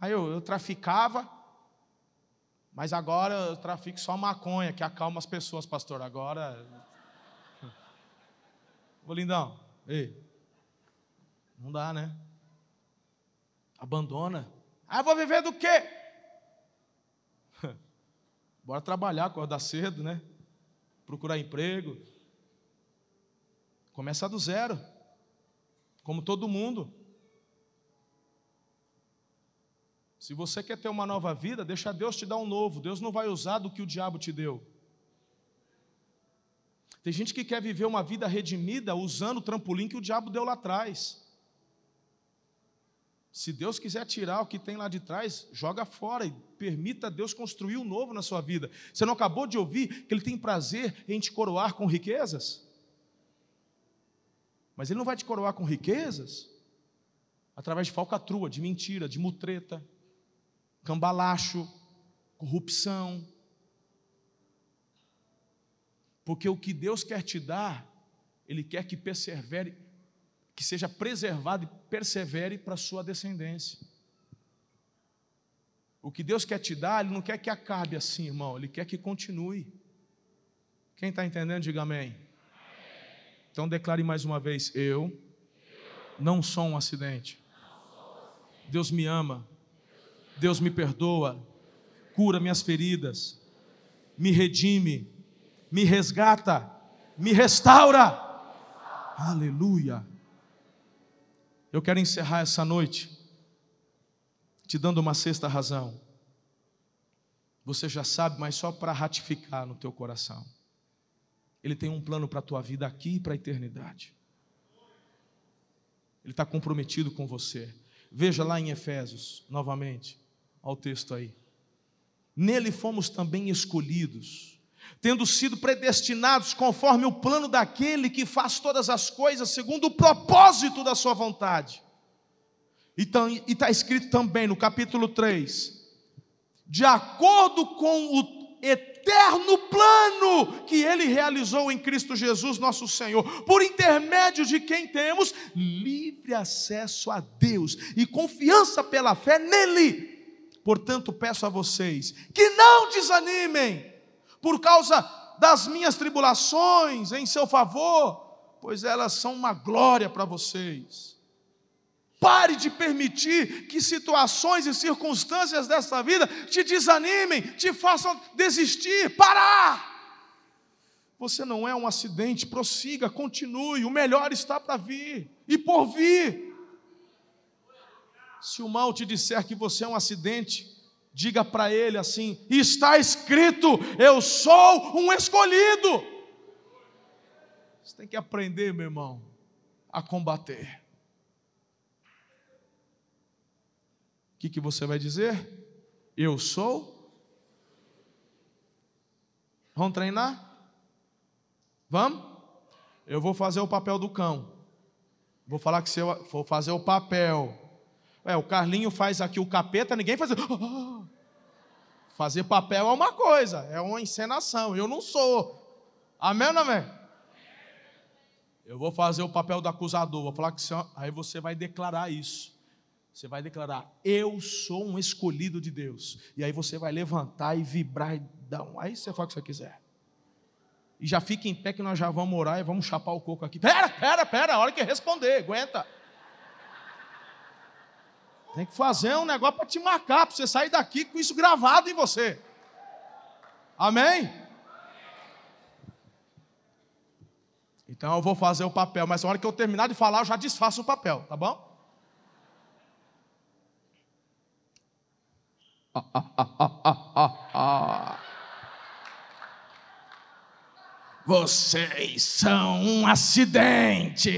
Aí eu, eu traficava, mas agora eu trafico só maconha, que acalma as pessoas, pastor. Agora. Ô lindão, ei. Não dá, né? Abandona. Ah, vou viver do quê? Bora trabalhar, acordar cedo, né? Procurar emprego. Começar do zero. Como todo mundo. Se você quer ter uma nova vida, deixa Deus te dar um novo. Deus não vai usar do que o diabo te deu. Tem gente que quer viver uma vida redimida usando o trampolim que o diabo deu lá atrás. Se Deus quiser tirar o que tem lá de trás, joga fora e permita Deus construir o novo na sua vida. Você não acabou de ouvir que Ele tem prazer em te coroar com riquezas? Mas Ele não vai te coroar com riquezas através de falcatrua, de mentira, de mutreta, cambalacho, corrupção. Porque o que Deus quer te dar, Ele quer que persevere que seja preservado e persevere para a sua descendência. O que Deus quer te dar, Ele não quer que acabe assim, irmão, Ele quer que continue. Quem está entendendo, diga amém. Então declare mais uma vez: Eu não sou um acidente. Deus me ama, Deus me perdoa, cura minhas feridas, me redime, me resgata, me restaura. Aleluia. Eu quero encerrar essa noite te dando uma sexta razão. Você já sabe, mas só para ratificar no teu coração. Ele tem um plano para a tua vida aqui e para a eternidade. Ele está comprometido com você. Veja lá em Efésios, novamente, ao texto aí. Nele fomos também escolhidos, tendo sido predestinados conforme o plano daquele que faz todas as coisas segundo o propósito da sua vontade. E está escrito também no capítulo 3, de acordo com o eterno plano que ele realizou em Cristo Jesus, nosso Senhor, por intermédio de quem temos livre acesso a Deus e confiança pela fé nele. Portanto, peço a vocês que não desanimem por causa das minhas tribulações em seu favor, pois elas são uma glória para vocês. Pare de permitir que situações e circunstâncias desta vida te desanimem, te façam desistir, parar. Você não é um acidente, prossiga, continue, o melhor está para vir e por vir. Se o mal te disser que você é um acidente, diga para ele assim: está escrito, eu sou um escolhido. Você tem que aprender, meu irmão, a combater. que, que você vai dizer? Eu sou? Vamos treinar? Vamos? Eu vou fazer o papel do cão. Vou falar que se eu vou fazer o papel. É, o Carlinho faz aqui o capeta, ninguém faz. Fazer papel é uma coisa, é uma encenação. Eu não sou. Amém ou não amém? Eu vou fazer o papel do acusador. Vou falar que aí você vai declarar isso. Você vai declarar: Eu sou um escolhido de Deus. E aí você vai levantar e vibrar e dar um. Aí você faz o que você quiser. E já fica em pé que nós já vamos orar e vamos chapar o coco aqui. Pera, pera, pera, a hora que responder, aguenta. Tem que fazer um negócio para te marcar, para você sair daqui com isso gravado em você. Amém? Então eu vou fazer o papel, mas na hora que eu terminar de falar, eu já desfaço o papel, tá bom? Vocês são um acidente.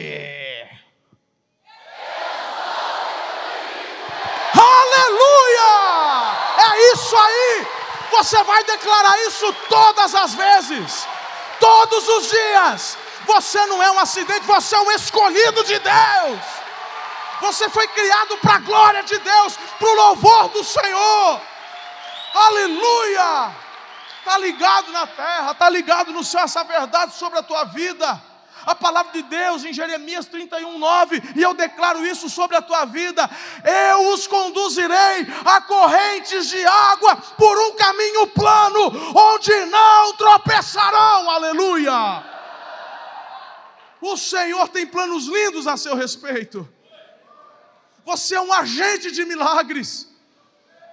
Aleluia! É isso aí. Você vai declarar isso todas as vezes, todos os dias. Você não é um acidente, você é um escolhido de Deus. Você foi criado para a glória de Deus, para o louvor do Senhor. Aleluia! Está ligado na terra, está ligado no céu essa verdade sobre a tua vida. A palavra de Deus em Jeremias 31, 9, e eu declaro isso sobre a tua vida: eu os conduzirei a correntes de água por um caminho plano, onde não tropeçarão. Aleluia! O Senhor tem planos lindos a seu respeito. Você é um agente de milagres.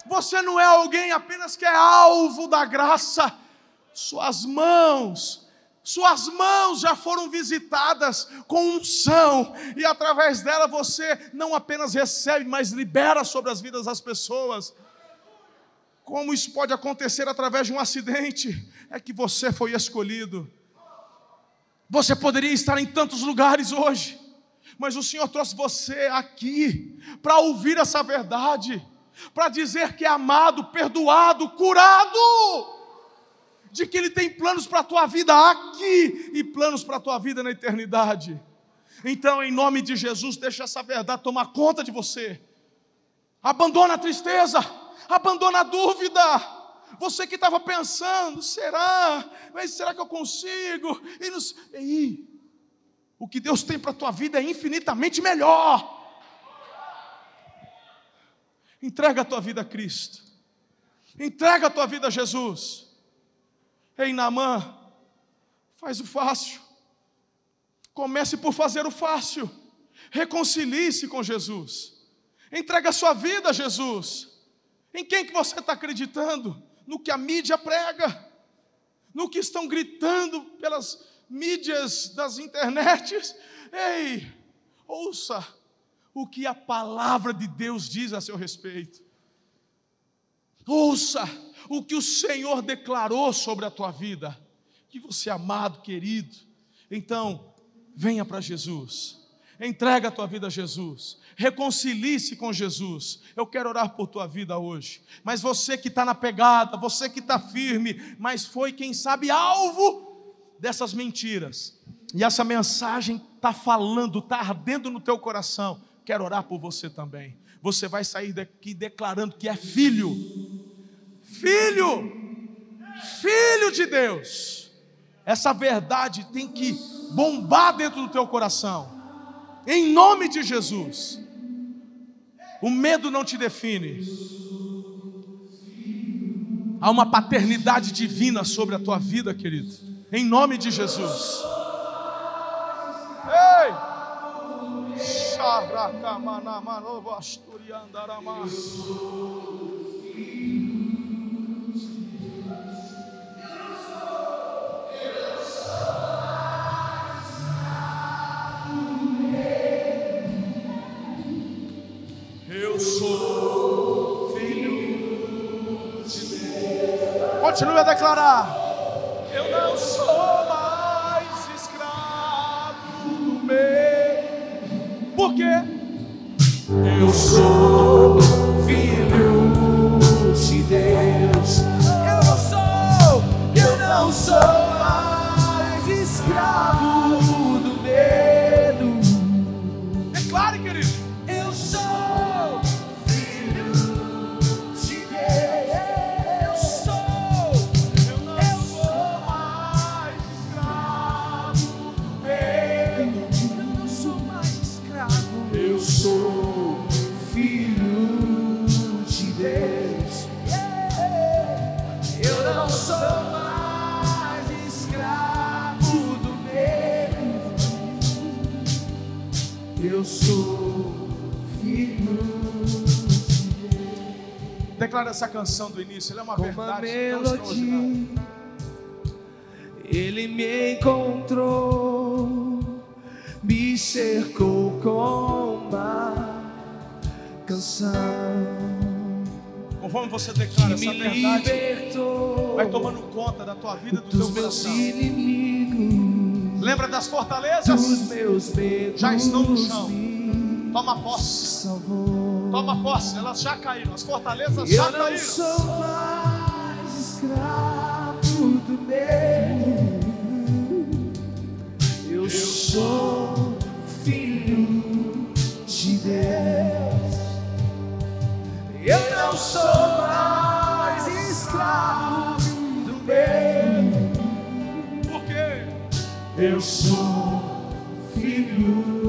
Você não é alguém apenas que é alvo da graça. Suas mãos, suas mãos já foram visitadas com unção, e através dela você não apenas recebe, mas libera sobre as vidas das pessoas. Como isso pode acontecer através de um acidente? É que você foi escolhido. Você poderia estar em tantos lugares hoje, mas o Senhor trouxe você aqui para ouvir essa verdade, para dizer que é amado, perdoado, curado, de que Ele tem planos para a tua vida aqui e planos para a tua vida na eternidade. Então, em nome de Jesus, deixa essa verdade tomar conta de você. Abandona a tristeza, abandona a dúvida. Você que estava pensando, será? Mas será que eu consigo? E, nos... o que Deus tem para a tua vida é infinitamente melhor. Entrega a tua vida a Cristo. Entrega a tua vida a Jesus. Ei, Namã, faz o fácil. Comece por fazer o fácil. Reconcilie-se com Jesus. Entrega a sua vida a Jesus. Em quem que você está acreditando? No que a mídia prega? No que estão gritando pelas mídias das internets. Ei, ouça o que a palavra de Deus diz a seu respeito. Ouça o que o Senhor declarou sobre a tua vida. Que você é amado, querido. Então, venha para Jesus. Entrega a tua vida a Jesus. Reconcilie-se com Jesus. Eu quero orar por tua vida hoje. Mas você que está na pegada, você que está firme, mas foi, quem sabe, alvo dessas mentiras. E essa mensagem está falando, está ardendo no teu coração. Quero orar por você também. Você vai sair daqui declarando que é filho. Filho! Filho de Deus. Essa verdade tem que bombar dentro do teu coração em nome de Jesus. O medo não te define. Há uma paternidade divina sobre a tua vida, querido. Em nome de Jesus. Ei! Sou filho de Deus. Continue a declarar. Eu não sou mais escravo do meu. Por quê? Eu sou filho de Deus. Eu não sou, eu não sou essa canção do início, ela é uma verdade. melodia, ele me encontrou, me cercou com uma canção. Conforme você declara essa verdade, vai tomando conta da tua vida, do teu coração. Inimigos, Lembra das fortalezas? Já estão no chão. Toma posse. salvou. Toma posse, elas já caíram, as fortalezas já Eu não caíram. sou mais escravo do medo. Eu sou filho de Deus. Eu não sou mais escravo do medo. Por quê? Eu sou filho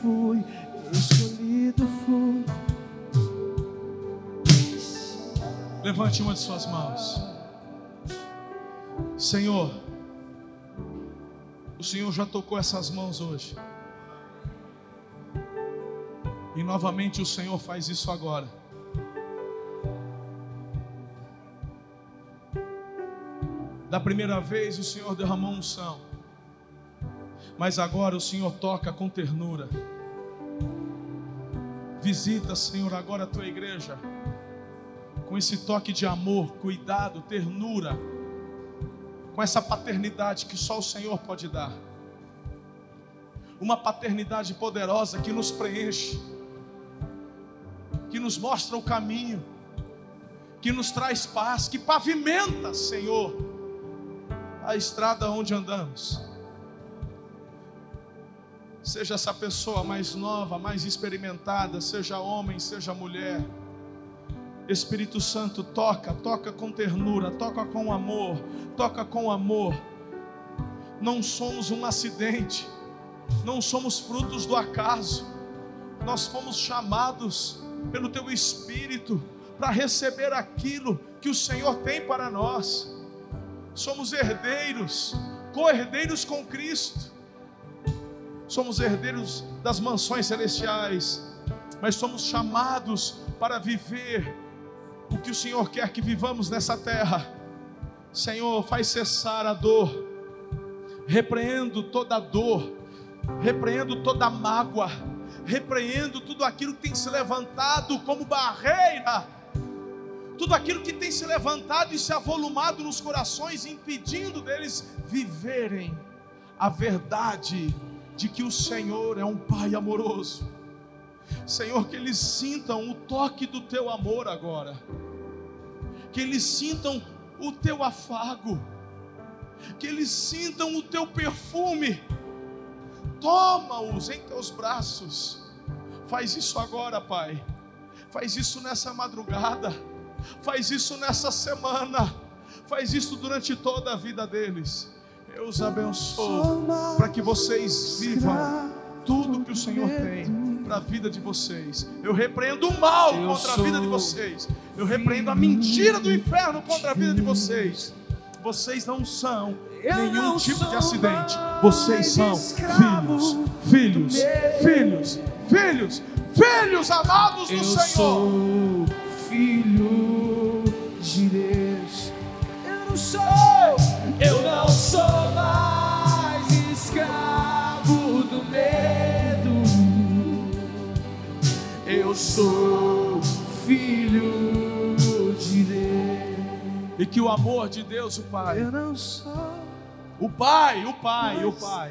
fui, escolhido fui. Levante uma de suas mãos. Senhor, o Senhor já tocou essas mãos hoje. E novamente o Senhor faz isso agora. Da primeira vez o Senhor derramou unção. Mas agora o Senhor toca com ternura. Visita, Senhor, agora a tua igreja com esse toque de amor, cuidado, ternura, com essa paternidade que só o Senhor pode dar. Uma paternidade poderosa que nos preenche, que nos mostra o caminho, que nos traz paz, que pavimenta, Senhor, a estrada onde andamos. Seja essa pessoa mais nova, mais experimentada, seja homem, seja mulher. Espírito Santo, toca, toca com ternura, toca com amor, toca com amor. Não somos um acidente, não somos frutos do acaso, nós fomos chamados pelo Teu Espírito para receber aquilo que o Senhor tem para nós. Somos herdeiros, co-herdeiros com Cristo, somos herdeiros das mansões celestiais, mas somos chamados para viver o que o Senhor quer que vivamos nessa terra. Senhor, faz cessar a dor, repreendo toda dor, repreendo toda mágoa, repreendo tudo aquilo que tem se levantado como barreira, tudo aquilo que tem se levantado e se avolumado nos corações, impedindo deles viverem a verdade de que o Senhor é um Pai amoroso. Senhor, que eles sintam o toque do teu amor agora, que eles sintam o teu afago, que eles sintam o teu perfume. Toma-os em teus braços. Faz isso agora, Pai. Faz isso nessa madrugada. Faz isso nessa semana. Faz isso durante toda a vida deles. Eu os abençoo para que vocês vivam tudo que o Senhor tem para a vida de vocês. Eu repreendo o mal contra a vida de vocês. Eu repreendo a mentira do inferno contra a vida de vocês. Vocês não são nenhum tipo de acidente. Vocês são filhos, filhos, filhos, filhos, filhos amados do Senhor. Filho que o amor de Deus, o Pai, Eu não sou o Pai, o Pai, o Pai,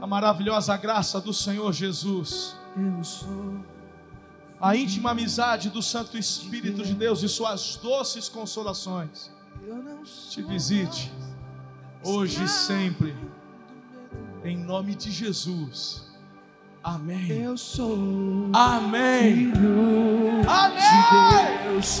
a maravilhosa graça do Senhor Jesus, Eu sou a íntima amizade do Santo Espírito de Deus e suas doces consolações te visite hoje e sempre, em nome de Jesus. Amém. Eu sou Amém. filho Amém. de Deus.